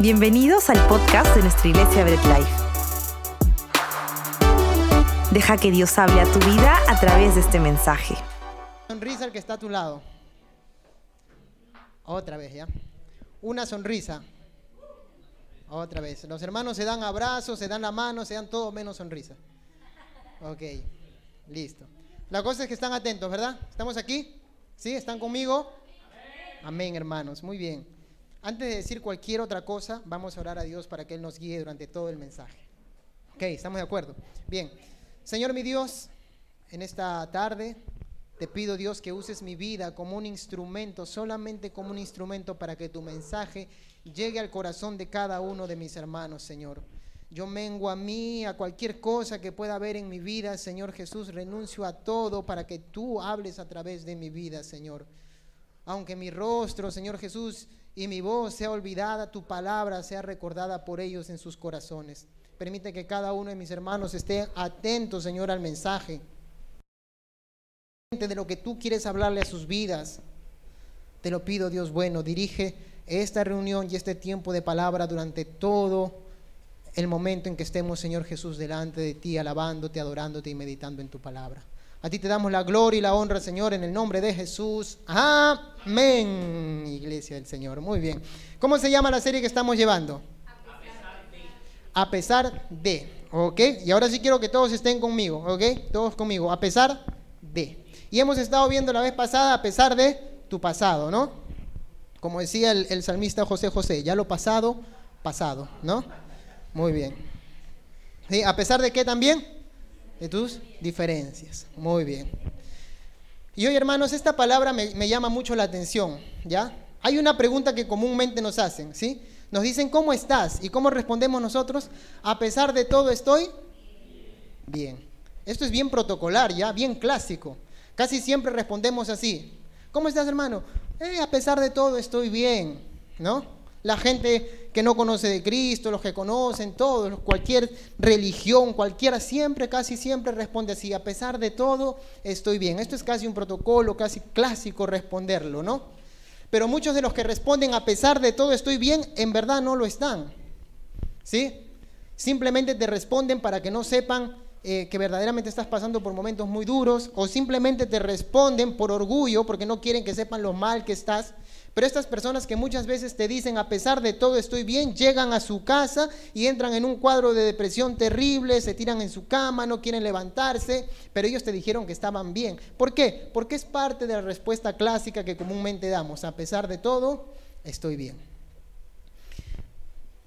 Bienvenidos al podcast de nuestra iglesia Bread Life. Deja que Dios hable a tu vida a través de este mensaje. Sonrisa al que está a tu lado. Otra vez, ¿ya? Una sonrisa. Otra vez. Los hermanos se dan abrazos, se dan la mano, se dan todo menos sonrisa. Ok, listo. La cosa es que están atentos, ¿verdad? ¿Estamos aquí? ¿Sí? ¿Están conmigo? Amén, hermanos. Muy bien. Antes de decir cualquier otra cosa, vamos a orar a Dios para que Él nos guíe durante todo el mensaje. Ok, ¿estamos de acuerdo? Bien. Señor mi Dios, en esta tarde te pido Dios que uses mi vida como un instrumento, solamente como un instrumento para que tu mensaje llegue al corazón de cada uno de mis hermanos, Señor. Yo mengo a mí, a cualquier cosa que pueda haber en mi vida, Señor Jesús, renuncio a todo para que tú hables a través de mi vida, Señor. Aunque mi rostro, Señor Jesús, y mi voz sea olvidada, tu palabra sea recordada por ellos en sus corazones. Permite que cada uno de mis hermanos esté atento, Señor, al mensaje de lo que tú quieres hablarle a sus vidas. Te lo pido, Dios bueno, dirige esta reunión y este tiempo de palabra durante todo el momento en que estemos, Señor Jesús, delante de ti, alabándote, adorándote y meditando en tu palabra. A ti te damos la gloria y la honra, Señor, en el nombre de Jesús. Amén, iglesia del Señor. Muy bien. ¿Cómo se llama la serie que estamos llevando? A pesar de. ¿Ok? Y ahora sí quiero que todos estén conmigo, ¿ok? Todos conmigo. A pesar de. Y hemos estado viendo la vez pasada, a pesar de tu pasado, ¿no? Como decía el, salmista José José, ya lo pasado, pasado, ¿no? Muy bien. ¿Sí? ¿A pesar de qué también? De tus diferencias. Muy bien. Y hoy, hermanos, esta palabra me, llama mucho la atención, ¿ya? Hay una pregunta que comúnmente nos hacen, ¿sí? Nos dicen, ¿cómo estás? ¿Y cómo respondemos nosotros? A pesar de todo, estoy bien. Esto es bien protocolar, ¿ya? Bien clásico. Casi siempre respondemos así. ¿Cómo estás, hermano? Eh, a pesar de todo, estoy bien, ¿no? La gente que no conoce de Cristo, los que conocen, todos, cualquier religión, cualquiera, siempre, casi siempre responde así, a pesar de todo, estoy bien. Esto es casi un protocolo, casi clásico responderlo, ¿no? Pero muchos de los que responden, a pesar de todo, estoy bien, en verdad no lo están. ¿Sí? Simplemente te responden para que no sepan eh, que verdaderamente estás pasando por momentos muy duros, o simplemente te responden por orgullo, porque no quieren que sepan lo mal que estás pero estas personas que muchas veces te dicen, a pesar de todo estoy bien, llegan a su casa y entran en un cuadro de depresión terrible, se tiran en su cama, no quieren levantarse, pero ellos te dijeron que estaban bien. ¿Por qué? Porque es parte de la respuesta clásica que comúnmente damos, a pesar de todo, estoy bien.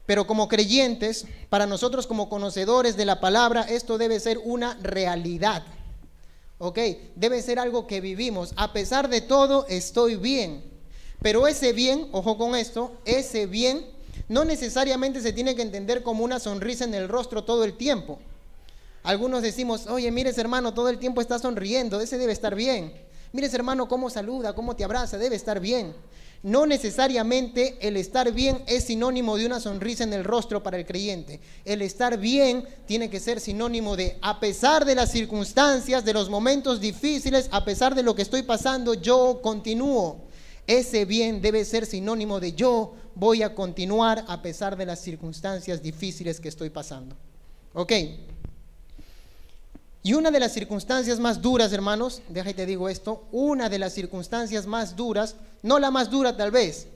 Pero como creyentes, para nosotros como conocedores de la palabra, esto debe ser una realidad. ¿Ok? Debe ser algo que vivimos. A pesar de todo, estoy bien. Pero ese bien, ojo con esto, ese bien no necesariamente se tiene que entender como una sonrisa en el rostro todo el tiempo. Algunos decimos, oye, mires hermano, todo el tiempo está sonriendo, ese debe estar bien. Mires hermano, cómo saluda, cómo te abraza, debe estar bien. No necesariamente el estar bien es sinónimo de una sonrisa en el rostro para el creyente. El estar bien tiene que ser sinónimo de, a pesar de las circunstancias, de los momentos difíciles, a pesar de lo que estoy pasando, yo continúo. Ese bien debe ser sinónimo de yo voy a continuar a pesar de las circunstancias difíciles que estoy pasando. ¿Ok? Y una de las circunstancias más duras, hermanos, déjate te digo esto, una de las circunstancias más duras, no la más dura tal vez,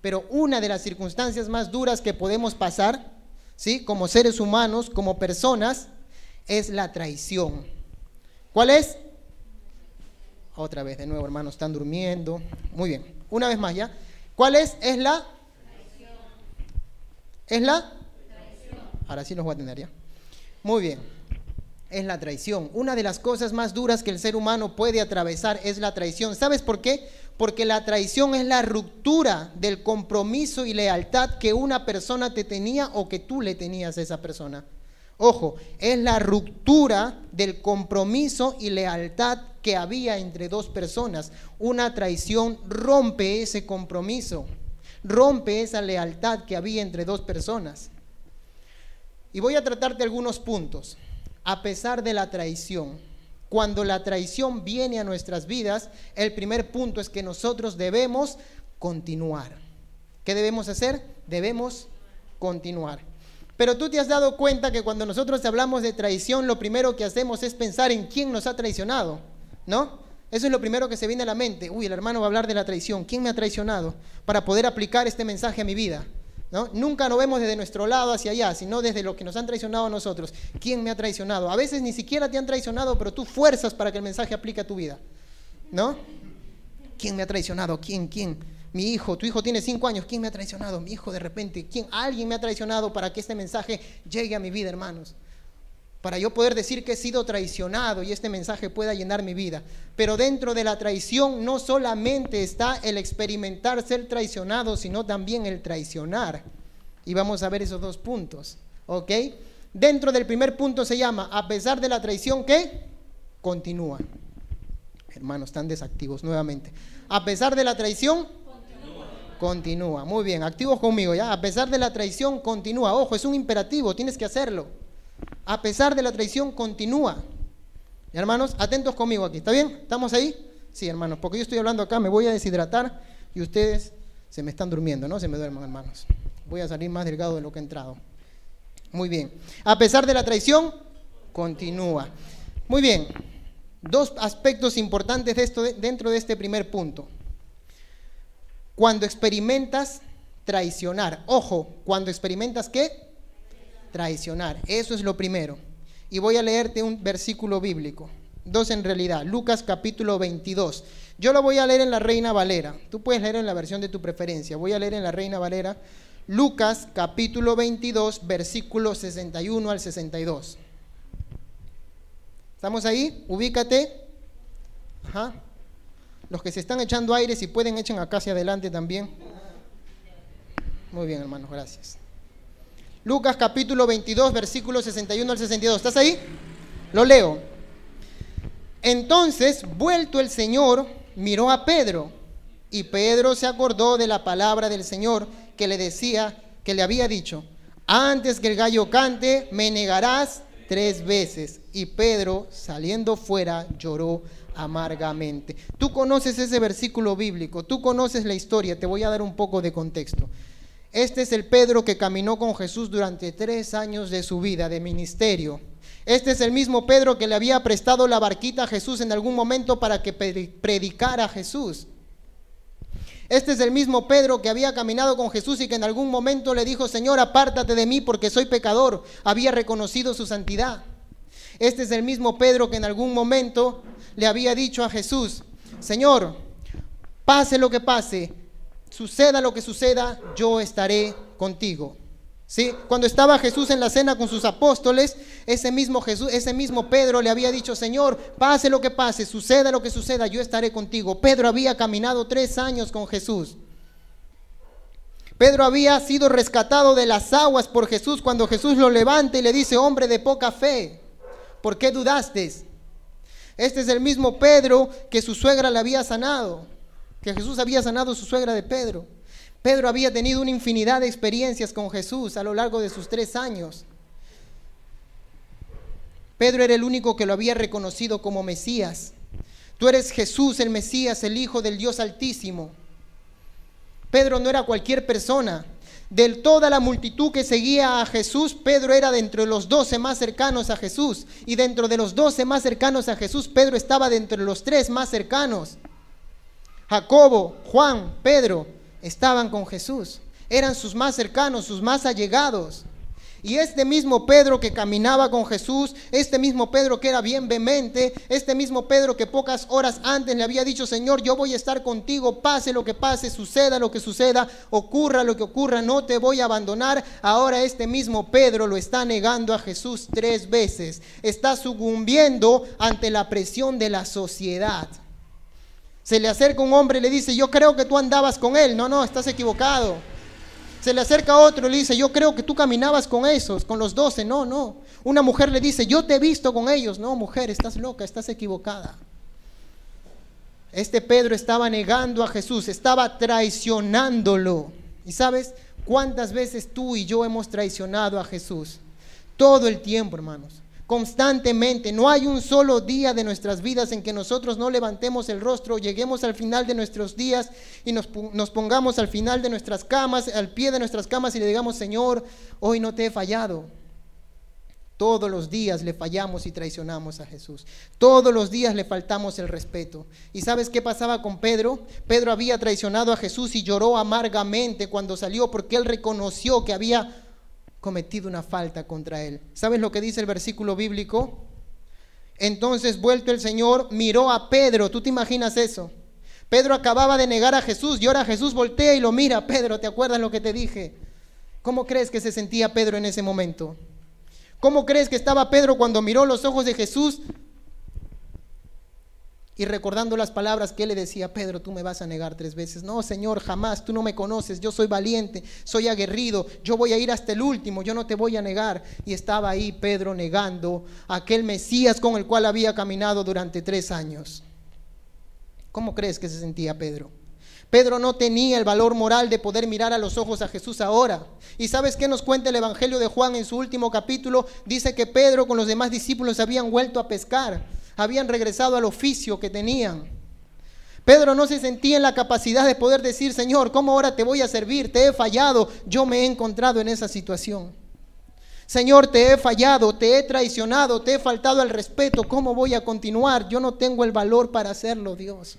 pero una de las circunstancias más duras que podemos pasar, ¿sí? Como seres humanos, como personas, es la traición. ¿Cuál es? Otra vez, de nuevo, hermanos, están durmiendo. Muy bien. Una vez más ya. ¿Cuál es? Es la... ¿Es la? Ahora sí los voy a tener ya. Muy bien. Es la traición. Una de las cosas más duras que el ser humano puede atravesar es la traición. ¿Sabes por qué? Porque la traición es la ruptura del compromiso y lealtad que una persona te tenía o que tú le tenías a esa persona. Ojo, es la ruptura del compromiso y lealtad que había entre dos personas. Una traición rompe ese compromiso, rompe esa lealtad que había entre dos personas. Y voy a tratarte algunos puntos. A pesar de la traición, cuando la traición viene a nuestras vidas, el primer punto es que nosotros debemos continuar. ¿Qué debemos hacer? Debemos continuar. Pero tú te has dado cuenta que cuando nosotros hablamos de traición, lo primero que hacemos es pensar en quién nos ha traicionado, ¿no? Eso es lo primero que se viene a la mente. Uy, el hermano va a hablar de la traición. ¿Quién me ha traicionado? Para poder aplicar este mensaje a mi vida. Nunca lo vemos desde nuestro lado hacia allá, sino desde lo que nos han traicionado a nosotros. ¿Quién me ha traicionado? A veces ni siquiera te han traicionado, pero tú fuerzas para que el mensaje aplique a tu vida. ¿No? ¿Quién me ha traicionado? ¿Quién? ¿Quién? Mi hijo, tu hijo tiene cinco años. ¿Quién me ha traicionado? Mi hijo de repente. ¿Quién? Alguien me ha traicionado para que este mensaje llegue a mi vida, hermanos para yo poder decir que he sido traicionado y este mensaje pueda llenar mi vida. Pero dentro de la traición no solamente está el experimentar ser traicionado, sino también el traicionar. Y vamos a ver esos dos puntos, ¿ok? Dentro del primer punto se llama, a pesar de la traición, ¿qué? Continúa. Hermanos, están desactivos nuevamente. A pesar de la traición, continúa. Muy bien, activos conmigo, ¿ya? A pesar de la traición, continúa. Ojo, es un imperativo, tienes que hacerlo a pesar de la traición, continúa. Hermanos, atentos conmigo aquí. ¿Está bien? ¿Estamos ahí? Sí, hermanos, porque yo estoy hablando acá, me voy a deshidratar y ustedes se me están durmiendo, ¿no? Se me duerman, hermanos. Voy a salir más delgado de lo que he entrado. Muy bien. A pesar de la traición, continúa. Muy bien. Dos aspectos importantes dentro de este primer punto. Cuando experimentas traicionar, ojo, cuando experimentas qué? Traicionar. Eso es lo primero. Y voy a leerte un versículo bíblico. Dos en realidad. Lucas capítulo 22. Yo lo voy a leer en la Reina Valera. Tú puedes leer en la versión de tu preferencia. Voy a leer en la Reina Valera. Lucas capítulo 22, versículo 61 al 62. ¿Estamos ahí? Ubícate. Ajá. Los que se están echando aire, si pueden, echen acá hacia adelante también. Muy bien, hermanos, gracias. Lucas capítulo 22, versículo 61 al 62. ¿Estás ahí? Lo leo. Entonces, vuelto el Señor, miró a Pedro, y Pedro se acordó de la palabra del Señor que le decía, que le había dicho, antes que el gallo cante, me negarás tres veces. Y Pedro, saliendo fuera, lloró amargamente. Tú conoces ese versículo bíblico, tú conoces la historia, te voy a dar un poco de contexto. Este es el Pedro que caminó con Jesús durante tres años de su vida, de ministerio. Este es el mismo Pedro que le había prestado la barquita a Jesús en algún momento para que predicara a Jesús. Este es el mismo Pedro que había caminado con Jesús y que en algún momento le dijo, Señor, apártate de mí porque soy pecador. Había reconocido su santidad. Este es el mismo Pedro que en algún momento le había dicho a Jesús, Señor, pase lo que pase, suceda lo que suceda, yo estaré contigo. ¿Sí? Cuando estaba Jesús en la cena con sus apóstoles, ese mismo Jesús, ese mismo Pedro le había dicho, Señor, pase lo que pase, suceda lo que suceda, yo estaré contigo. Pedro había caminado tres años con Jesús. Pedro había sido rescatado de las aguas por Jesús cuando Jesús lo levanta y le dice, hombre de poca fe, ¿por qué dudaste? Este es el mismo Pedro que su suegra le había sanado que Jesús había sanado a su suegra de Pedro. Pedro había tenido una infinidad de experiencias con Jesús a lo largo de sus tres años. Pedro era el único que lo había reconocido como Mesías. Tú eres Jesús, el Mesías, el Hijo del Dios Altísimo. Pedro no era cualquier persona. De toda la multitud que seguía a Jesús, Pedro era dentro de los doce más cercanos a Jesús. Y dentro de los doce más cercanos a Jesús, Pedro estaba dentro de los tres más cercanos. Jacobo, Juan, Pedro estaban con Jesús. Eran sus más cercanos, sus más allegados. Y este mismo Pedro que caminaba con Jesús, este mismo Pedro que era bien vehemente, este mismo Pedro que pocas horas antes le había dicho, Señor, yo voy a estar contigo, pase lo que pase, suceda lo que suceda, ocurra lo que ocurra, no te voy a abandonar. Ahora este mismo Pedro lo está negando a Jesús tres veces, está sucumbiendo ante la presión de la sociedad. Se le acerca un hombre y le dice, yo creo que tú andabas con él. No, no, estás equivocado. Se le acerca otro y le dice, yo creo que tú caminabas con esos, con los doce. No, no. Una mujer le dice, yo te he visto con ellos. No, mujer, estás loca, estás equivocada. Este Pedro estaba negando a Jesús, estaba traicionándolo. ¿Y sabes cuántas veces tú y yo hemos traicionado a Jesús? Todo el tiempo, hermanos. Constantemente. No hay un solo día de nuestras vidas en que nosotros no levantemos el rostro, lleguemos al final de nuestros días y nos, pongamos al final de nuestras camas, al pie de nuestras camas y le digamos, Señor, hoy no te he fallado. Todos los días le fallamos y traicionamos a Jesús. Todos los días le faltamos el respeto. ¿Y sabes qué pasaba con Pedro? Pedro había traicionado a Jesús y lloró amargamente cuando salió porque él reconoció que había cometido una falta contra él. ¿Sabes lo que dice el versículo bíblico? Entonces, vuelto el Señor, miró a Pedro. ¿Tú te imaginas eso? Pedro acababa de negar a Jesús y ahora Jesús voltea y lo mira. Pedro, ¿te acuerdas lo que te dije? ¿Cómo crees que se sentía Pedro en ese momento? ¿Cómo crees que estaba Pedro cuando miró los ojos de Jesús? Y recordando las palabras que él le decía, Pedro, tú me vas a negar tres veces. No, Señor, jamás, tú no me conoces, yo soy valiente, soy aguerrido, yo voy a ir hasta el último, yo no te voy a negar. Y estaba ahí Pedro negando a aquel Mesías con el cual había caminado durante tres años. ¿Cómo crees que se sentía Pedro? Pedro no tenía el valor moral de poder mirar a los ojos a Jesús ahora. ¿Y sabes qué nos cuenta el Evangelio de Juan en su último capítulo? Dice que Pedro con los demás discípulos habían vuelto a pescar, habían regresado al oficio que tenían. Pedro no se sentía en la capacidad de poder decir, Señor, ¿cómo ahora te voy a servir? Te he fallado, yo me he encontrado en esa situación. Señor, te he fallado, te he traicionado, te he faltado al respeto, ¿cómo voy a continuar? Yo no tengo el valor para hacerlo, Dios.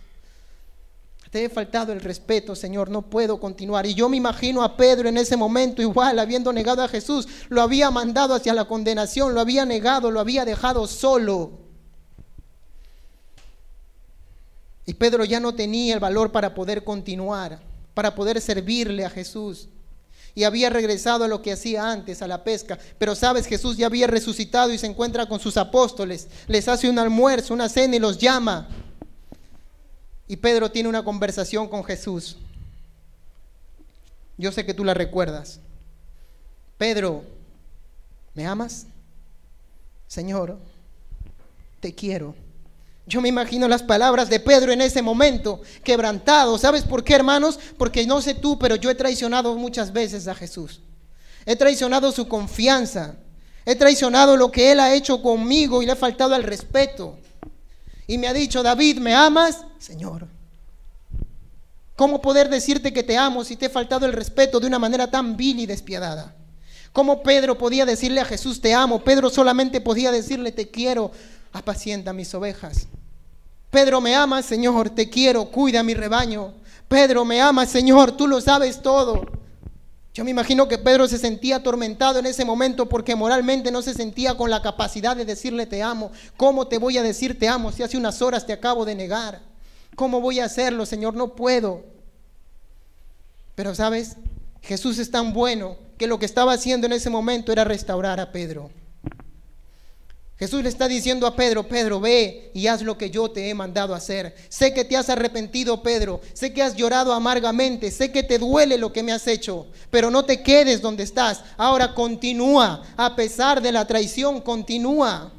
Te he faltado el respeto, Señor, no puedo continuar. Y yo me imagino a Pedro en ese momento igual, habiendo negado a Jesús, lo había mandado hacia la condenación, lo había negado, lo había dejado solo. Y Pedro ya no tenía el valor para poder continuar, para poder servirle a Jesús. Y había regresado a lo que hacía antes, a la pesca. Pero sabes, Jesús ya había resucitado y se encuentra con sus apóstoles. Les hace un almuerzo, una cena y los llama. Y Pedro tiene una conversación con Jesús. Yo sé que tú la recuerdas. Pedro, ¿me amas? Señor, te quiero. Yo me imagino las palabras de Pedro en ese momento, quebrantado. ¿Sabes por qué, hermanos? Porque no sé tú, pero yo he traicionado muchas veces a Jesús. He traicionado su confianza. He traicionado lo que Él ha hecho conmigo y le he faltado al respeto y me ha dicho, David, ¿me amas? Señor. ¿Cómo poder decirte que te amo si te he faltado el respeto de una manera tan vil y despiadada? ¿Cómo Pedro podía decirle a Jesús, te amo? Pedro solamente podía decirle, te quiero, apacienta mis ovejas. Pedro, me amas, Señor, te quiero, cuida mi rebaño. Pedro, me amas, Señor, tú lo sabes todo. Yo me imagino que Pedro se sentía atormentado en ese momento porque moralmente no se sentía con la capacidad de decirle te amo. ¿Cómo te voy a decir te amo si hace unas horas te acabo de negar? ¿Cómo voy a hacerlo, Señor? No puedo. Pero sabes, Jesús es tan bueno que lo que estaba haciendo en ese momento era restaurar a Pedro. Jesús le está diciendo a Pedro, Pedro, ve y haz lo que yo te he mandado hacer. Sé que te has arrepentido, Pedro. Sé que has llorado amargamente. Sé que te duele lo que me has hecho. Pero no te quedes donde estás. Ahora continúa. A pesar de la traición, continúa.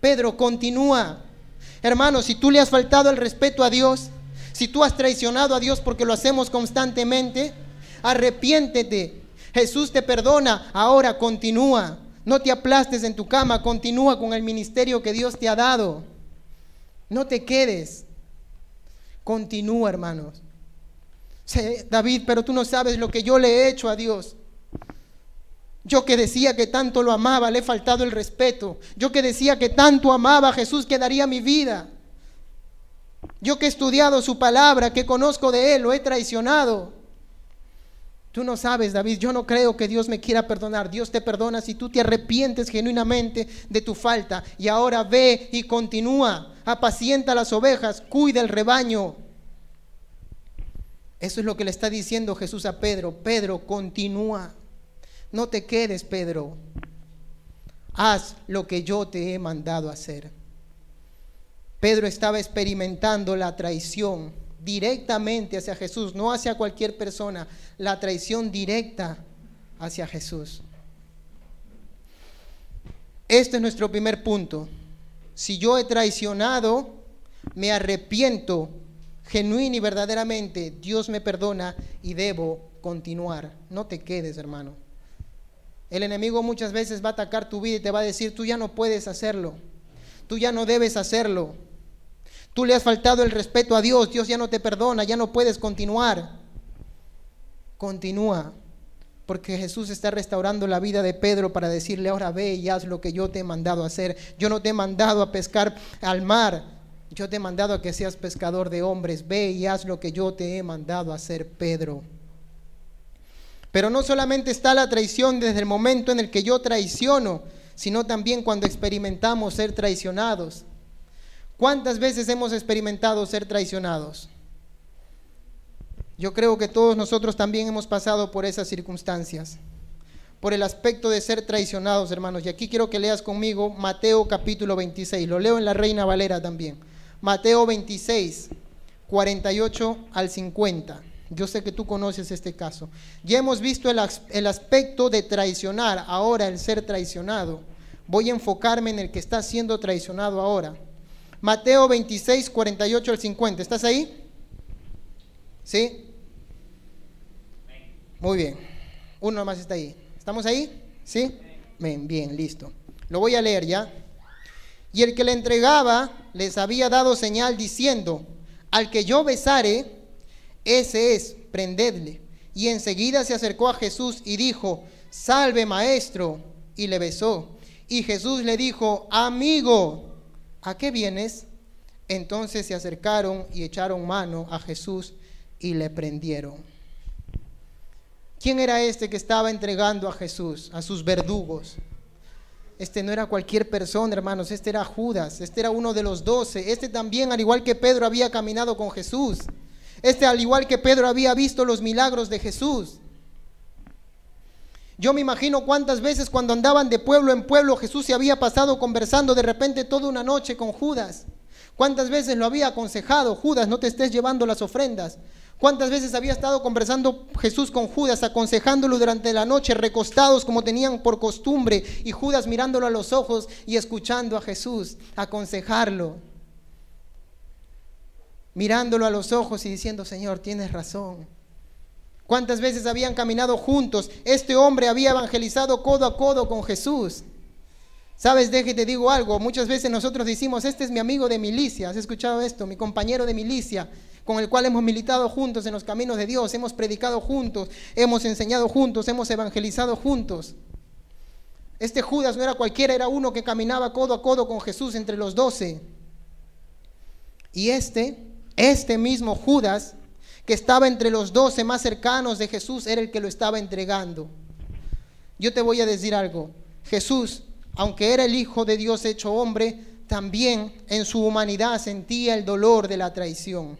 Pedro, continúa. Hermano, si tú le has faltado el respeto a Dios, si tú has traicionado a Dios porque lo hacemos constantemente, arrepiéntete. Jesús te perdona. Ahora continúa. No te aplastes en tu cama, continúa con el ministerio que Dios te ha dado. No te quedes. Continúa, hermanos. David, pero tú no sabes lo que yo le he hecho a Dios. Yo que decía que tanto lo amaba, le he faltado el respeto. Yo que decía que tanto amaba a Jesús que daría mi vida. Yo que he estudiado su palabra, que conozco de Él, lo he traicionado. Tú no sabes, David, yo no creo que Dios me quiera perdonar. Dios te perdona si tú te arrepientes genuinamente de tu falta. Y ahora ve y continúa. Apacienta las ovejas, cuida el rebaño. Eso es lo que le está diciendo Jesús a Pedro. Pedro, continúa. No te quedes, Pedro. Haz lo que yo te he mandado hacer. Pedro estaba experimentando la traición directamente hacia Jesús, no hacia cualquier persona, la traición directa hacia Jesús. Este es nuestro primer punto. Si yo he traicionado, me arrepiento genuino y verdaderamente, Dios me perdona y debo continuar. No te quedes, hermano. El enemigo muchas veces va a atacar tu vida y te va a decir, tú ya no puedes hacerlo, tú ya no debes hacerlo, tú le has faltado el respeto a Dios, Dios ya no te perdona, ya no puedes continuar. Continúa, porque Jesús está restaurando la vida de Pedro para decirle, ahora ve y haz lo que yo te he mandado a hacer. Yo no te he mandado a pescar al mar, yo te he mandado a que seas pescador de hombres. Ve y haz lo que yo te he mandado a hacer, Pedro. Pero no solamente está la traición desde el momento en el que yo traiciono, sino también cuando experimentamos ser traicionados. ¿Cuántas veces hemos experimentado ser traicionados? Yo creo que todos nosotros también hemos pasado por esas circunstancias, por el aspecto de ser traicionados, hermanos. Y aquí quiero que leas conmigo Mateo capítulo 26, lo leo en la Reina Valera también. Mateo 26, 48 al 50. Yo sé que tú conoces este caso. Ya hemos visto el, el, aspecto de traicionar, ahora el ser traicionado. Voy a enfocarme en el que está siendo traicionado ahora. Mateo 26, 48 al 50. ¿Estás ahí? ¿Sí? Muy bien. Uno más está ahí. ¿Estamos ahí? ¿Sí? Bien, bien, listo. Lo voy a leer ya. Y el que le entregaba les había dado señal diciendo, al que yo besare, ese es, prendedle. Y enseguida se acercó a Jesús y dijo, salve maestro, y le besó. Y Jesús le dijo, amigo, ¿a qué vienes? Entonces se acercaron y echaron mano a Jesús y le prendieron. ¿Quién era este que estaba entregando a Jesús, a sus verdugos? Este no era cualquier persona, hermanos, este era Judas, este era uno de los doce. Este también, al igual que Pedro, había caminado con Jesús. Este, al igual que Pedro, había visto los milagros de Jesús. Yo me imagino cuántas veces cuando andaban de pueblo en pueblo Jesús se había pasado conversando de repente toda una noche con Judas. ¿Cuántas veces lo había aconsejado? Judas, no te estés llevando las ofrendas. ¿Cuántas veces había estado conversando Jesús con Judas, aconsejándolo durante la noche, recostados como tenían por costumbre, y Judas mirándolo a los ojos y escuchando a Jesús, aconsejarlo? mirándolo a los ojos y diciendo, Señor, tienes razón. ¿Cuántas veces habían caminado juntos? Este hombre había evangelizado codo a codo con Jesús. Sabes, déjate te digo algo. Muchas veces nosotros decimos, este es mi amigo de milicia. ¿Has escuchado esto? Mi compañero de milicia, con el cual hemos militado juntos en los caminos de Dios, hemos predicado juntos, hemos enseñado juntos, hemos evangelizado juntos. Este Judas no era cualquiera, era uno que caminaba codo a codo con Jesús entre los doce. Y este este mismo Judas, que estaba entre los doce más cercanos de Jesús, era el que lo estaba entregando. Yo te voy a decir algo. Jesús, aunque era el Hijo de Dios hecho hombre, también en su humanidad sentía el dolor de la traición.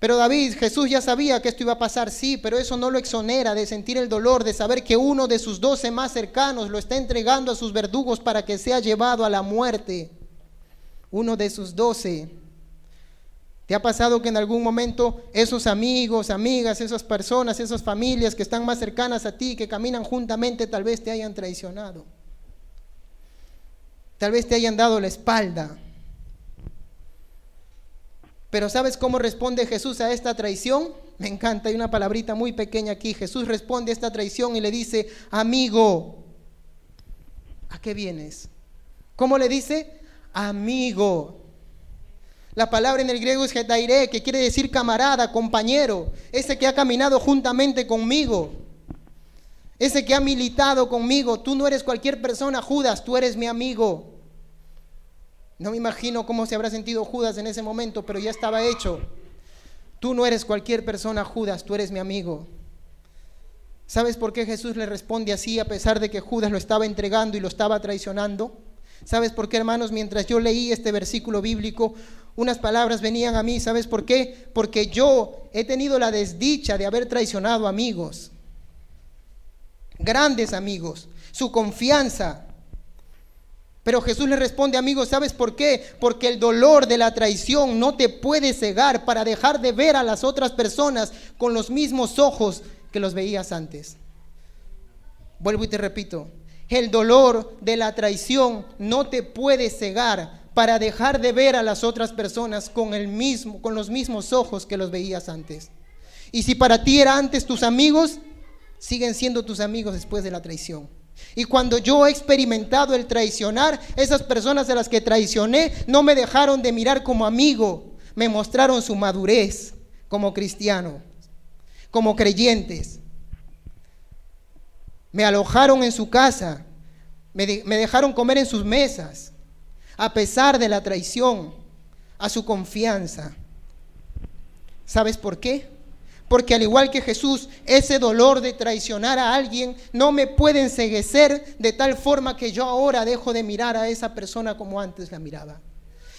Pero David, Jesús ya sabía que esto iba a pasar, sí, pero eso no lo exonera de sentir el dolor, de saber que uno de sus doce más cercanos lo está entregando a sus verdugos para que sea llevado a la muerte. Uno de sus doce ¿Te ha pasado que en algún momento esos amigos, amigas, esas personas, esas familias que están más cercanas a ti, que caminan juntamente, tal vez te hayan traicionado? Tal vez te hayan dado la espalda. Pero ¿sabes cómo responde Jesús a esta traición? Me encanta, hay una palabrita muy pequeña aquí. Jesús responde a esta traición y le dice, amigo, ¿a qué vienes? ¿Cómo le dice? Amigo. La palabra en el griego es hetaire, que quiere decir camarada, compañero, ese que ha caminado juntamente conmigo, ese que ha militado conmigo. Tú no eres cualquier persona, Judas, tú eres mi amigo. No me imagino cómo se habrá sentido Judas en ese momento, pero ya estaba hecho. Tú no eres cualquier persona, Judas, tú eres mi amigo. ¿Sabes por qué Jesús le responde así a pesar de que Judas lo estaba entregando y lo estaba traicionando? ¿Sabes por qué, hermanos? Mientras yo leí este versículo bíblico, unas palabras venían a mí, ¿sabes por qué? Porque yo he tenido la desdicha de haber traicionado amigos, grandes amigos, su confianza. Pero Jesús le responde, amigos, ¿sabes por qué? Porque el dolor de la traición no te puede cegar para dejar de ver a las otras personas con los mismos ojos que los veías antes. Vuelvo y te repito, el dolor de la traición no te puede cegar para dejar de ver a las otras personas con, el mismo, con los mismos ojos que los veías antes. Y si para ti era antes tus amigos, siguen siendo tus amigos después de la traición. Y cuando yo he experimentado el traicionar, esas personas a las que traicioné no me dejaron de mirar como amigo, me mostraron su madurez como cristiano, como creyentes. Me alojaron en su casa, me dejaron comer en sus mesas, a pesar de la traición, a su confianza. ¿Sabes por qué? Porque al igual que Jesús, ese dolor de traicionar a alguien no me puede enseguecer de tal forma que yo ahora dejo de mirar a esa persona como antes la miraba.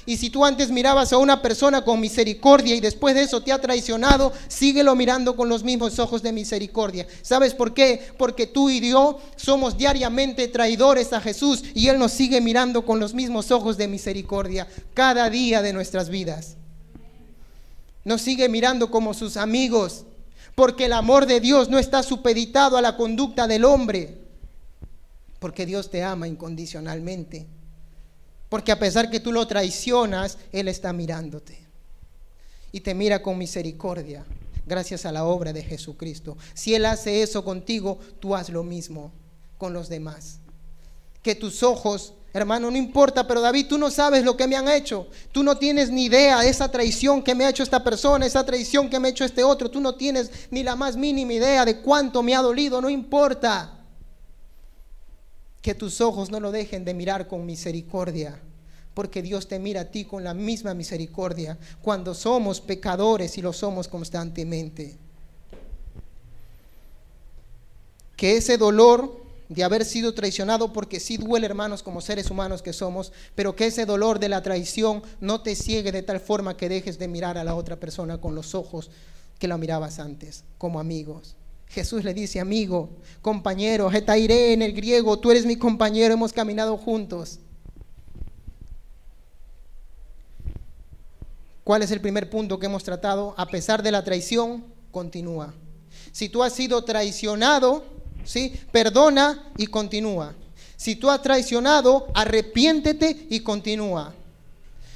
Y si tú antes mirabas a una persona con misericordia y después de eso te ha traicionado, síguelo mirando con los mismos ojos de misericordia. ¿Sabes por qué? Porque tú y yo somos diariamente traidores a Jesús y Él nos sigue mirando con los mismos ojos de misericordia cada día de nuestras vidas nos sigue mirando como sus amigos, porque el amor de Dios no está supeditado a la conducta del hombre, porque Dios te ama incondicionalmente, porque a pesar que tú lo traicionas, Él está mirándote y te mira con misericordia, gracias a la obra de Jesucristo. Si Él hace eso contigo, tú haz lo mismo con los demás. Que tus ojos Hermano, no importa, pero David, tú no sabes lo que me han hecho. Tú no tienes ni idea de esa traición que me ha hecho esta persona, esa traición que me ha hecho este otro. Tú no tienes ni la más mínima idea de cuánto me ha dolido. No importa. Que tus ojos no lo dejen de mirar con misericordia. Porque Dios te mira a ti con la misma misericordia cuando somos pecadores y lo somos constantemente. Que ese dolor de haber sido traicionado, porque sí duele, hermanos, como seres humanos que somos, pero que ese dolor de la traición no te ciegue de tal forma que dejes de mirar a la otra persona con los ojos que la mirabas antes, como amigos. Jesús le dice, amigo, compañero, Getairé en el griego, tú eres mi compañero, hemos caminado juntos. ¿Cuál es el primer punto que hemos tratado? A pesar de la traición, continúa. Si tú has sido traicionado, ¿sí? Perdona y continúa. Si tú has traicionado, arrepiéntete y continúa.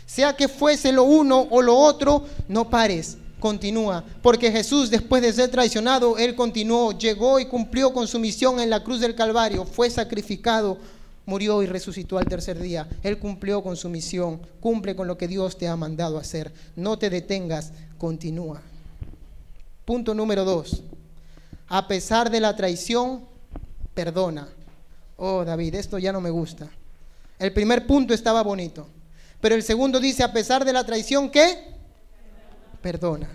Sea que fuese lo uno o lo otro, no pares, continúa. Porque Jesús, después de ser traicionado, Él continuó, llegó y cumplió con su misión en la cruz del Calvario, fue sacrificado, murió y resucitó al tercer día. Él cumplió con su misión, cumple con lo que Dios te ha mandado hacer. No te detengas, continúa. Punto número dos a pesar de la traición, perdona. Oh, David, esto ya no me gusta. El primer punto estaba bonito. Pero el segundo dice, a pesar de la traición, ¿qué? Perdona.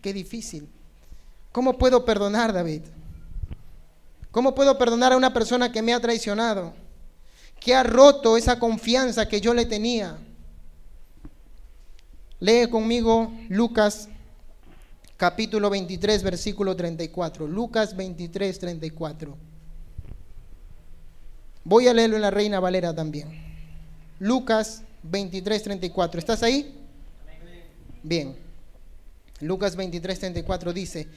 Qué difícil. ¿Cómo puedo perdonar, David? ¿Cómo puedo perdonar a una persona que me ha traicionado? Que ha roto esa confianza que yo le tenía. Lee conmigo Lucas capítulo 23, versículo 34. Lucas 23, 34. Voy a leerlo en la Reina Valera también. Lucas 23, 34. ¿Estás ahí? Bien. Lucas 23, 34 dice,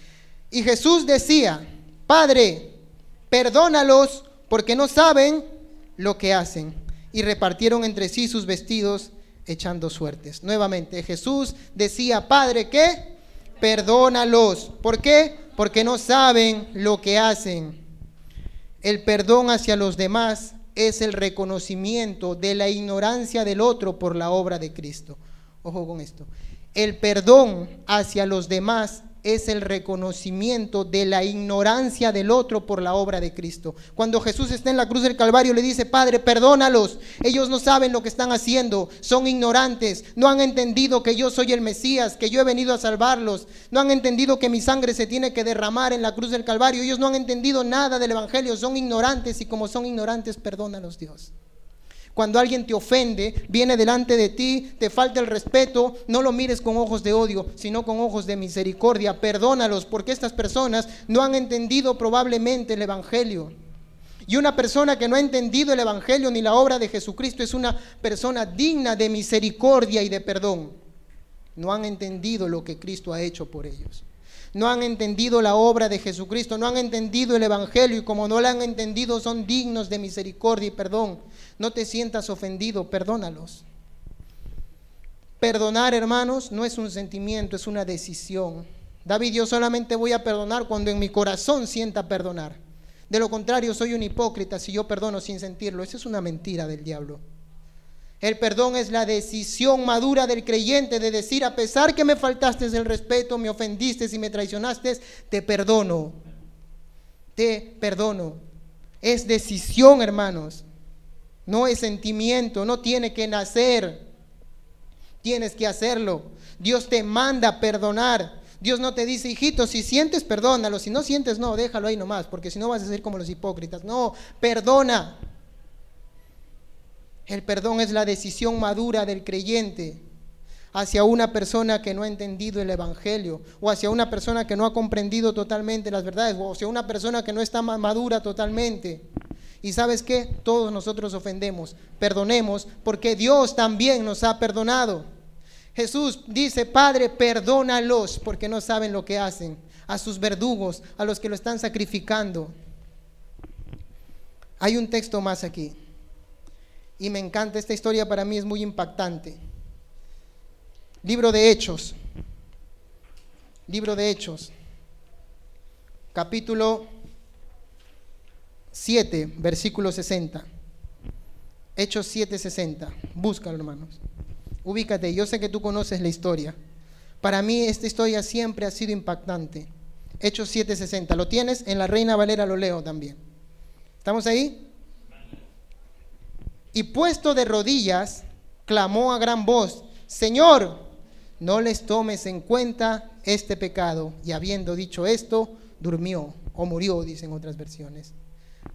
y Jesús decía, Padre, perdónalos porque no saben lo que hacen. Y repartieron entre sí sus vestidos echando suertes. Nuevamente, Jesús decía, Padre, ¿qué? perdónalos. ¿Por qué? Porque no saben lo que hacen. El perdón hacia los demás es el reconocimiento de la ignorancia del otro por la obra de Cristo. Ojo con esto. El perdón hacia los demás es el reconocimiento de la ignorancia del otro por la obra de Cristo. Cuando Jesús está en la cruz del Calvario le dice, Padre, perdónalos. Ellos no saben lo que están haciendo, son ignorantes, no han entendido que yo soy el Mesías, que yo he venido a salvarlos, no han entendido que mi sangre se tiene que derramar en la cruz del Calvario. Ellos no han entendido nada del Evangelio, son ignorantes y como son ignorantes, perdónalos Dios. Cuando alguien te ofende, viene delante de ti, te falta el respeto, no lo mires con ojos de odio, sino con ojos de misericordia. Perdónalos porque estas personas no han entendido probablemente el Evangelio. Y una persona que no ha entendido el Evangelio ni la obra de Jesucristo es una persona digna de misericordia y de perdón. No han entendido lo que Cristo ha hecho por ellos. No han entendido la obra de Jesucristo, no han entendido el Evangelio y como no la han entendido son dignos de misericordia y perdón. No te sientas ofendido, perdónalos. Perdonar, hermanos, no es un sentimiento, es una decisión. David, yo solamente voy a perdonar cuando en mi corazón sienta perdonar. De lo contrario, soy un hipócrita si yo perdono sin sentirlo. Esa es una mentira del diablo. El perdón es la decisión madura del creyente de decir, a pesar que me faltaste el respeto, me ofendiste y me traicionaste, te perdono. Te perdono. Es decisión, hermanos. No es sentimiento, no tiene que nacer. Tienes que hacerlo. Dios te manda perdonar. Dios no te dice, hijito, si sientes, perdónalo. Si no sientes, no, déjalo ahí nomás, porque si no vas a ser como los hipócritas. No, perdona. El perdón es la decisión madura del creyente hacia una persona que no ha entendido el Evangelio, o hacia una persona que no ha comprendido totalmente las verdades, o hacia una persona que no está madura totalmente. Y sabes qué? Todos nosotros ofendemos. Perdonemos porque Dios también nos ha perdonado. Jesús dice, Padre, perdónalos porque no saben lo que hacen. A sus verdugos, a los que lo están sacrificando. Hay un texto más aquí. Y me encanta, esta historia para mí es muy impactante. Libro de Hechos. Libro de Hechos. Capítulo 7, versículo 60. Hechos 7, 60. Búscalo, hermanos. Ubícate, yo sé que tú conoces la historia. Para mí esta historia siempre ha sido impactante. Hechos 7, 60. ¿Lo tienes? En la Reina Valera lo leo también. ¿Estamos ahí? Y puesto de rodillas, clamó a gran voz, Señor, no les tomes en cuenta este pecado. Y habiendo dicho esto, durmió o murió, dicen otras versiones.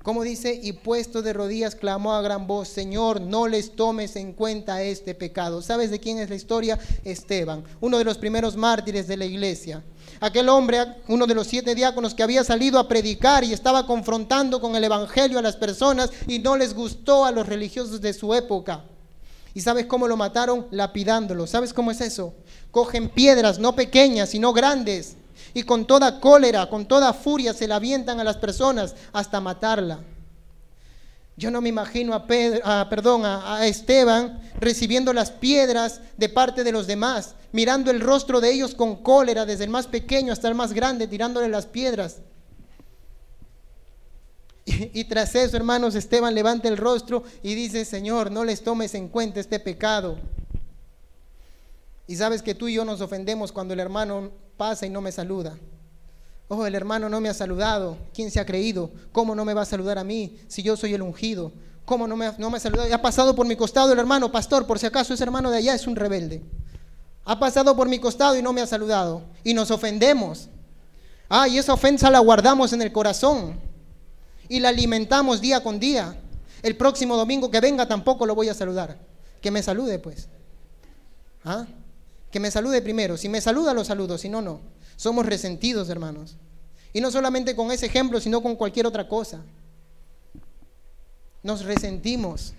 Como dice, y puesto de rodillas clamó a gran voz, Señor, no les tomes en cuenta este pecado. ¿Sabes de quién es la historia? Esteban, uno de los primeros mártires de la iglesia. Aquel hombre, uno de los siete diáconos que había salido a predicar y estaba confrontando con el Evangelio a las personas y no les gustó a los religiosos de su época. ¿Y sabes cómo lo mataron? Lapidándolo. ¿Sabes cómo es eso? Cogen piedras, no pequeñas, sino grandes y con toda cólera, con toda furia se la avientan a las personas hasta matarla. Yo no me imagino a, perdón, a, a, Esteban recibiendo las piedras de parte de los demás, mirando el rostro de ellos con cólera, desde el más pequeño hasta el más grande, tirándole las piedras. Y tras eso, hermanos, Esteban levanta el rostro y dice, Señor, no les tomes en cuenta este pecado. Y sabes que tú y yo nos ofendemos cuando el hermano pasa y no me saluda. Ojo, el hermano no me ha saludado. ¿Quién se ha creído? ¿Cómo no me va a saludar a mí si yo soy el ungido? ¿Cómo no me, no me ha saludado? Ha pasado por mi costado el hermano, pastor, por si acaso ese hermano de allá es un rebelde. Ha pasado por mi costado y no me ha saludado. Y nos ofendemos. Ah, y esa ofensa la guardamos en el corazón. Y la alimentamos día con día. El próximo domingo que venga tampoco lo voy a saludar. Que me salude, pues. ¿Ah? Que me salude primero. Si me saluda, lo saludo. Si no, no. Somos resentidos, hermanos. Y no solamente con ese ejemplo, sino con cualquier otra cosa. Nos resentimos.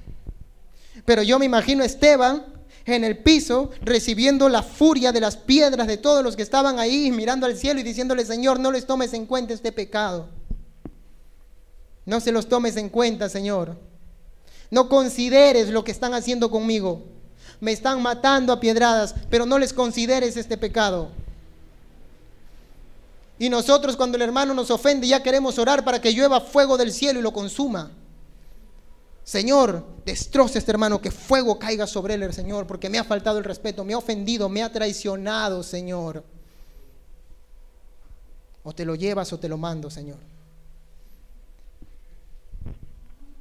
Pero yo me imagino a Esteban en el piso recibiendo la furia de las piedras de todos los que estaban ahí mirando al cielo y diciéndole, Señor, no les tomes en cuenta este pecado. No se los tomes en cuenta, Señor. No consideres lo que están haciendo conmigo me están matando a piedradas, pero no les consideres este pecado. Y nosotros cuando el hermano nos ofende ya queremos orar para que llueva fuego del cielo y lo consuma. Señor, destroce a este hermano, que fuego caiga sobre él, Señor, porque me ha faltado el respeto, me ha ofendido, me ha traicionado, Señor. O te lo llevas o te lo mando, Señor.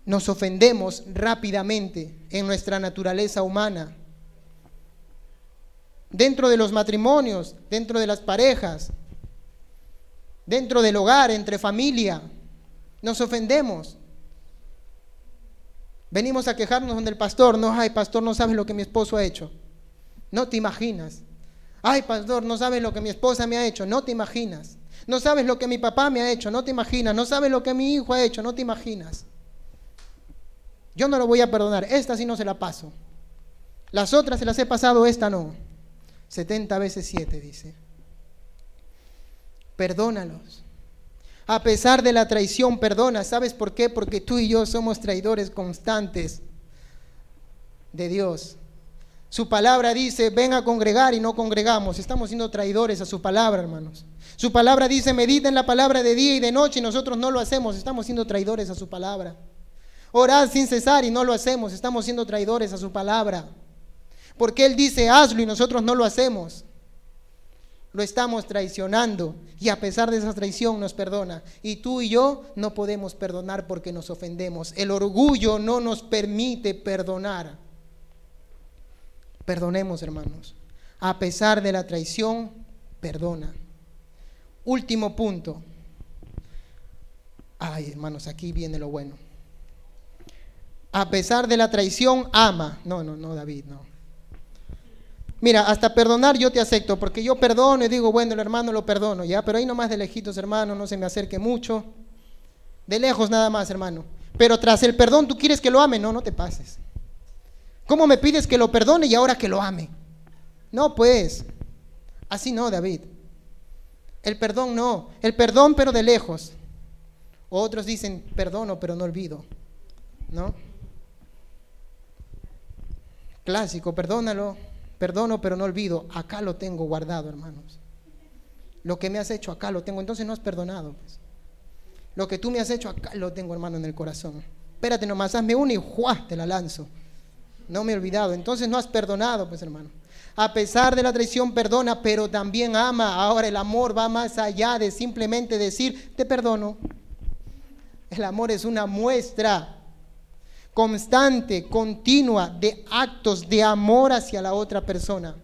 Nos ofendemos rápidamente en nuestra naturaleza humana dentro de los matrimonios, dentro de las parejas, dentro del hogar, entre familia. Nos ofendemos. Venimos a quejarnos donde el pastor, no, ay, pastor, no sabes lo que mi esposo ha hecho. No te imaginas. Ay, pastor, no sabes lo que mi esposa me ha hecho. No te imaginas. No sabes lo que mi papá me ha hecho. No te imaginas. No sabes lo que mi hijo ha hecho. No te imaginas. Yo no lo voy a perdonar. Esta sí no se la paso. Las otras se las he pasado, esta no. 70 veces 7 dice. Perdónalos. A pesar de la traición, perdona. ¿Sabes por qué? Porque tú y yo somos traidores constantes de Dios. Su palabra dice, ven a congregar y no congregamos. Estamos siendo traidores a su palabra, hermanos. Su palabra dice, mediten la palabra de día y de noche y nosotros no lo hacemos. Estamos siendo traidores a su palabra. Orad sin cesar y no lo hacemos. Estamos siendo traidores a su palabra. Porque Él dice, hazlo y nosotros no lo hacemos. Lo estamos traicionando y a pesar de esa traición nos perdona. Y tú y yo no podemos perdonar porque nos ofendemos. El orgullo no nos permite perdonar. Perdonemos, hermanos. A pesar de la traición, perdona. Último punto. Ay, hermanos, aquí viene lo bueno. A pesar de la traición, ama. No, no, no, David, no. Mira, hasta perdonar yo te acepto, porque yo perdono y digo, bueno, el hermano lo perdono, ¿ya? Pero ahí nomás de lejitos, hermano, no se me acerque mucho. De lejos nada más, hermano. Pero tras el perdón, ¿tú quieres que lo ame? No, no te pases. ¿Cómo me pides que lo perdone y ahora que lo ame? No, pues, así no, David. El perdón no, el perdón pero de lejos. Otros dicen, perdono pero no olvido. ¿No? Clásico, perdónalo, perdono pero no olvido. Acá lo tengo guardado, hermanos. Lo que me has hecho acá lo tengo, entonces no has perdonado. Pues. Lo que tú me has hecho acá lo tengo, hermano, en el corazón. Espérate nomás, hazme uno y ¡juá! te la lanzo. No me he olvidado. Entonces no has perdonado, pues hermano. A pesar de la traición, perdona, pero también ama. Ahora el amor va más allá de simplemente decir, te perdono. El amor es una muestra constante, continua de actos de amor hacia la otra persona.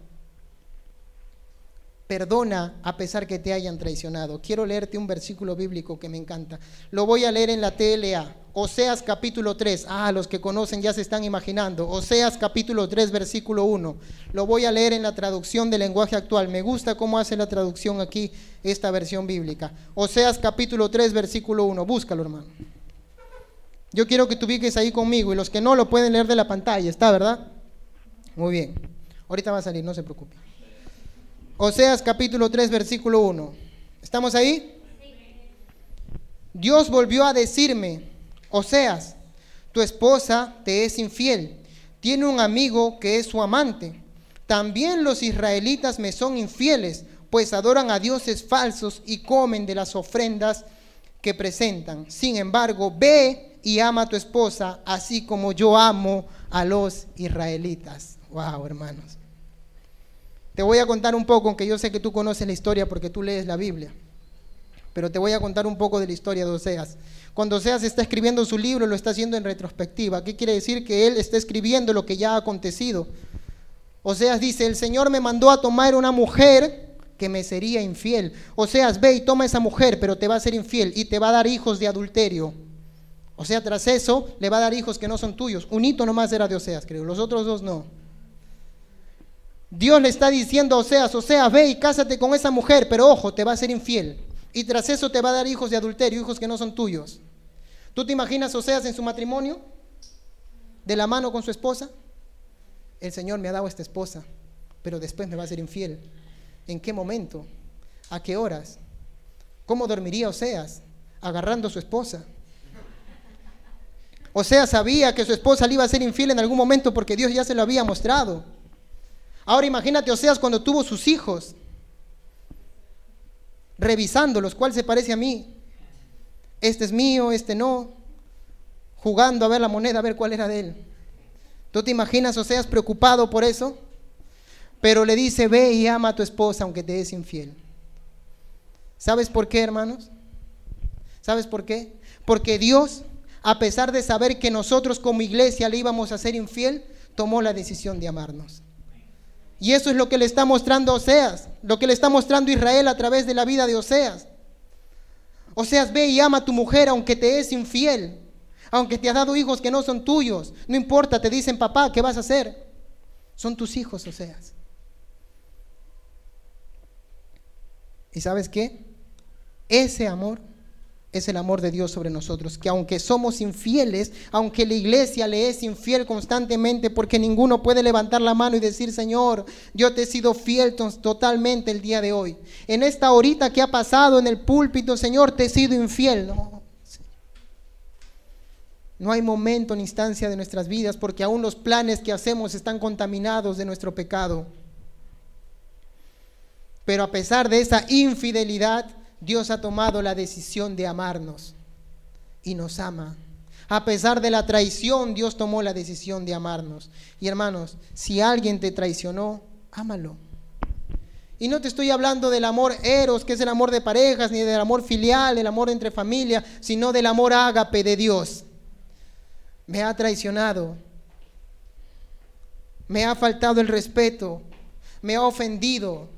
Perdona a pesar que te hayan traicionado. Quiero leerte un versículo bíblico que me encanta. Lo voy a leer en la TLA. Oseas capítulo 3. Ah, los que conocen ya se están imaginando. Oseas capítulo 3, versículo 1. Lo voy a leer en la traducción del lenguaje actual. Me gusta cómo hace la traducción aquí esta versión bíblica. Oseas capítulo 3, versículo 1. Búscalo, hermano. Yo quiero que tú ubiques ahí conmigo y los que no lo pueden leer de la pantalla. ¿Está, verdad? Muy bien. Ahorita va a salir, no se preocupe. Oseas capítulo 3, versículo 1. ¿Estamos ahí? Dios volvió a decirme Oseas, tu esposa te es infiel, tiene un amigo que es su amante. También los israelitas me son infieles, pues adoran a dioses falsos y comen de las ofrendas que presentan. Sin embargo, ve y ama a tu esposa, así como yo amo a los israelitas. Wow, hermanos. Te voy a contar un poco, aunque yo sé que tú conoces la historia porque tú lees la Biblia, pero te voy a contar un poco de la historia de Oseas. Cuando Oseas está escribiendo su libro, lo está haciendo en retrospectiva. ¿Qué quiere decir? Que él está escribiendo lo que ya ha acontecido. Oseas dice, el Señor me mandó a tomar una mujer que me sería infiel. Oseas, ve y toma esa mujer, pero te va a ser infiel y te va a dar hijos de adulterio. O sea, tras eso, le va a dar hijos que no son tuyos. Un hito nomás era de Oseas, creo. Los otros dos no. Dios le está diciendo a Oseas, Oseas, ve y cásate con esa mujer, pero ojo, te va a ser infiel. Y tras eso te va a dar hijos de adulterio, hijos que no son tuyos. ¿Tú te imaginas Oseas en su matrimonio? De la mano con su esposa. El Señor me ha dado esta esposa, pero después me va a ser infiel. ¿En qué momento? ¿A qué horas? ¿Cómo dormiría Oseas? Agarrando a su esposa. Oseas sabía que su esposa le iba a ser infiel en algún momento porque Dios ya se lo había mostrado. Ahora imagínate Oseas cuando tuvo sus hijos revisándolos, ¿cuál se parece a mí? Este es mío, este no, jugando a ver la moneda, a ver cuál era de él. ¿Tú te imaginas o seas preocupado por eso? Pero le dice, ve y ama a tu esposa aunque te es infiel. ¿Sabes por qué, hermanos? ¿Sabes por qué? Porque Dios, a pesar de saber que nosotros como iglesia le íbamos a ser infiel, tomó la decisión de amarnos. Y eso es lo que le está mostrando Oseas, lo que le está mostrando Israel a través de la vida de Oseas. Oseas, ve y ama a tu mujer aunque te es infiel, aunque te ha dado hijos que no son tuyos. No importa, te dicen, papá, ¿qué vas a hacer? Son tus hijos, Oseas. ¿Y sabes qué? Ese amor es el amor de Dios sobre nosotros, que aunque somos infieles, aunque la iglesia le es infiel constantemente, porque ninguno puede levantar la mano y decir, Señor, yo te he sido fiel totalmente el día de hoy. En esta horita que ha pasado en el púlpito, Señor, te he sido infiel. No, No hay momento ni instancia de nuestras vidas porque aún los planes que hacemos están contaminados de nuestro pecado. Pero a pesar de esa infidelidad, Dios ha tomado la decisión de amarnos y nos ama. A pesar de la traición, Dios tomó la decisión de amarnos. Y hermanos, si alguien te traicionó, ámalo. Y no te estoy hablando del amor eros, que es el amor de parejas, ni del amor filial, el amor entre familia, sino del amor ágape de Dios. Me ha traicionado, me ha faltado el respeto, me ha ofendido.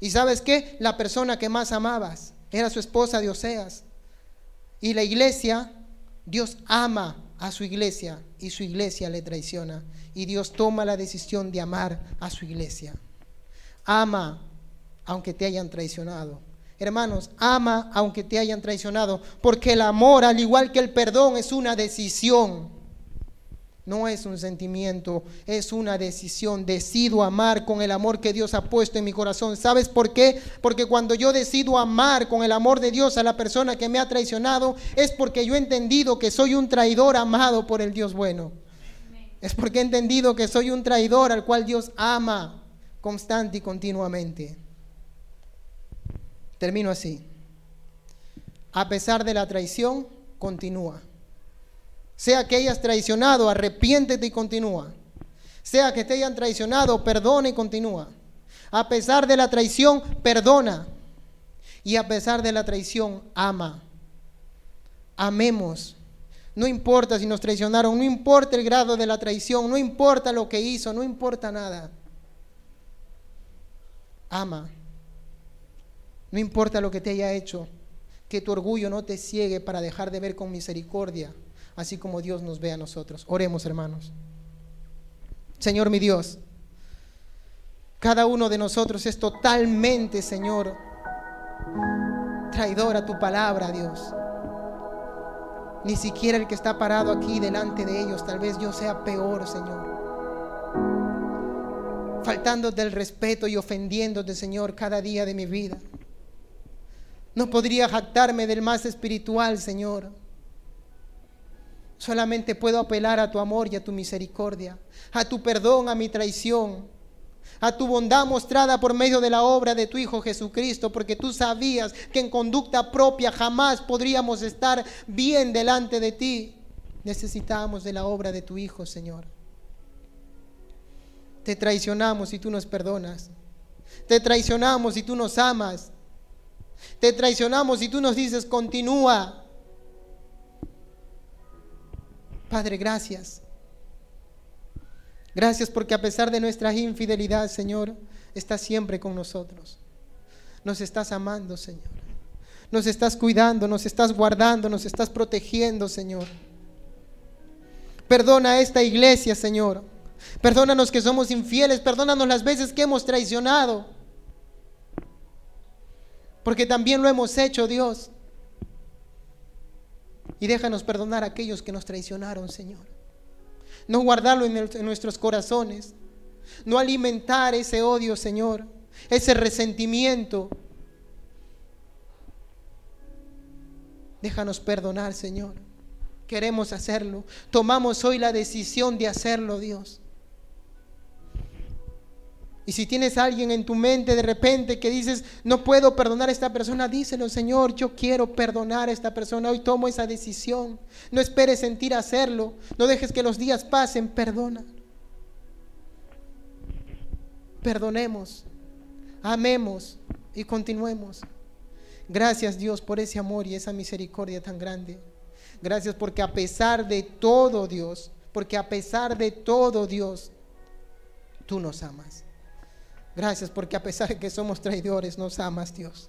¿Y sabes qué? La persona que más amabas era su esposa de Oseas. Y la iglesia, Dios ama a su iglesia y su iglesia le traiciona. Y Dios toma la decisión de amar a su iglesia. Ama aunque te hayan traicionado. Hermanos, ama aunque te hayan traicionado, porque el amor, al igual que el perdón, es una decisión. No es un sentimiento, es una decisión. Decido amar con el amor que Dios ha puesto en mi corazón. ¿Sabes por qué? Porque cuando yo decido amar con el amor de Dios a la persona que me ha traicionado, es porque yo he entendido que soy un traidor amado por el Dios bueno. Es porque he entendido que soy un traidor al cual Dios ama constante y continuamente. Termino así. A pesar de la traición, continúa. Sea que hayas traicionado, arrepiéntete y continúa. Sea que te hayan traicionado, perdona y continúa. A pesar de la traición, perdona. Y a pesar de la traición, ama. Amemos. No importa si nos traicionaron, no importa el grado de la traición, no importa lo que hizo, no importa nada. Ama. No importa lo que te haya hecho, que tu orgullo no te ciegue para dejar de ver con misericordia así como Dios nos ve a nosotros. Oremos, hermanos. Señor mi Dios, cada uno de nosotros es totalmente, Señor, traidor a tu palabra, Dios. Ni siquiera el que está parado aquí delante de ellos, tal vez yo sea peor, Señor. Faltándote el respeto y ofendiéndote, Señor, cada día de mi vida. No podría jactarme del más espiritual, Señor. Solamente puedo apelar a tu amor y a tu misericordia, a tu perdón, a mi traición, a tu bondad mostrada por medio de la obra de tu Hijo Jesucristo, porque tú sabías que en conducta propia jamás podríamos estar bien delante de ti. Necesitamos de la obra de tu Hijo, Señor. Te traicionamos y tú nos perdonas. Te traicionamos y tú nos amas. Te traicionamos y tú nos dices, continúa. Padre, gracias. Gracias porque a pesar de nuestra infidelidad, Señor, estás siempre con nosotros. Nos estás amando, Señor. Nos estás cuidando, nos estás guardando, nos estás protegiendo, Señor. Perdona a esta iglesia, Señor. Perdónanos que somos infieles, perdónanos las veces que hemos traicionado. Porque también lo hemos hecho, Dios. Y déjanos perdonar a aquellos que nos traicionaron, Señor. No guardarlo en, en, nuestros corazones. No alimentar ese odio, Señor. Ese resentimiento. Déjanos perdonar, Señor. Queremos hacerlo. Tomamos hoy la decisión de hacerlo, Dios. Y si tienes alguien en tu mente de repente que dices, no puedo perdonar a esta persona, díselo, Señor, yo quiero perdonar a esta persona. Hoy tomo esa decisión. No esperes sentir hacerlo. No dejes que los días pasen. Perdona. Perdonemos. Amemos y continuemos. Gracias Dios por ese amor y esa misericordia tan grande. Gracias porque a pesar de todo Dios, porque a pesar de todo Dios, tú nos amas. Gracias porque a pesar de que somos traidores, nos amas, Dios.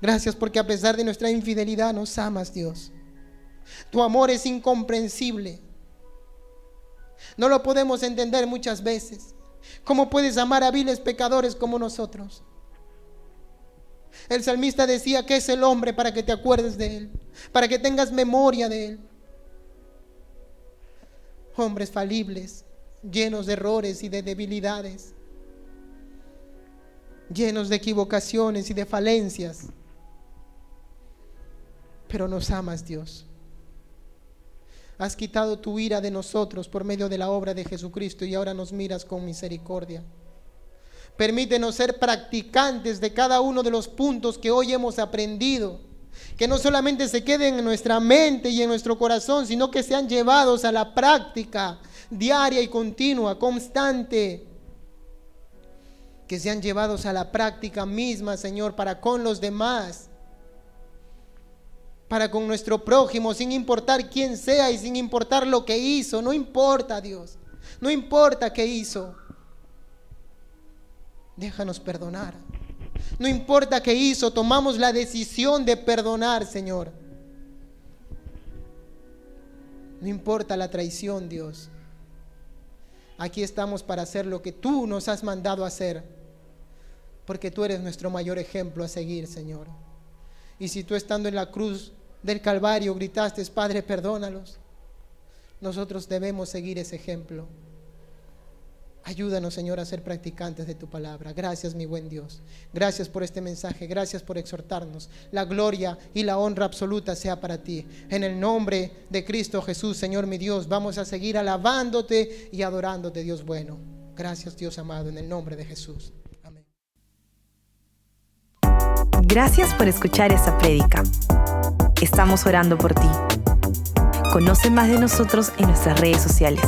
Gracias porque a pesar de nuestra infidelidad, nos amas, Dios. Tu amor es incomprensible. No lo podemos entender muchas veces. ¿Cómo puedes amar a viles pecadores como nosotros? El salmista decía que es el hombre para que te acuerdes de él, para que tengas memoria de él. Hombres falibles, llenos de errores y de debilidades llenos de equivocaciones y de falencias. Pero nos amas, Dios. Has quitado tu ira de nosotros por medio de la obra de Jesucristo y ahora nos miras con misericordia. Permítenos ser practicantes de cada uno de los puntos que hoy hemos aprendido. Que no solamente se queden en nuestra mente y en nuestro corazón, sino que sean llevados a la práctica diaria y continua, constante. Que sean llevados a la práctica misma, Señor, para con los demás. Para con nuestro prójimo, sin importar quién sea y sin importar lo que hizo. No importa, Dios. No importa qué hizo. Déjanos perdonar. No importa qué hizo, tomamos la decisión de perdonar, Señor. No importa la traición, Dios. Aquí estamos para hacer lo que tú nos has mandado hacer. Porque tú eres nuestro mayor ejemplo a seguir, Señor. Y si tú estando en la cruz del Calvario gritaste, Padre, perdónalos, nosotros debemos seguir ese ejemplo. Ayúdanos, Señor, a ser practicantes de tu palabra. Gracias, mi buen Dios. Gracias por este mensaje. Gracias por exhortarnos. La gloria y la honra absoluta sea para ti. En el nombre de Cristo Jesús, Señor, mi Dios, vamos a seguir alabándote y adorándote, Dios bueno. Gracias, Dios amado, en el nombre de Jesús. Gracias por escuchar esta prédica. Estamos orando por ti. Conoce más de nosotros en nuestras redes sociales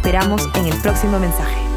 esperamos en el próximo mensaje.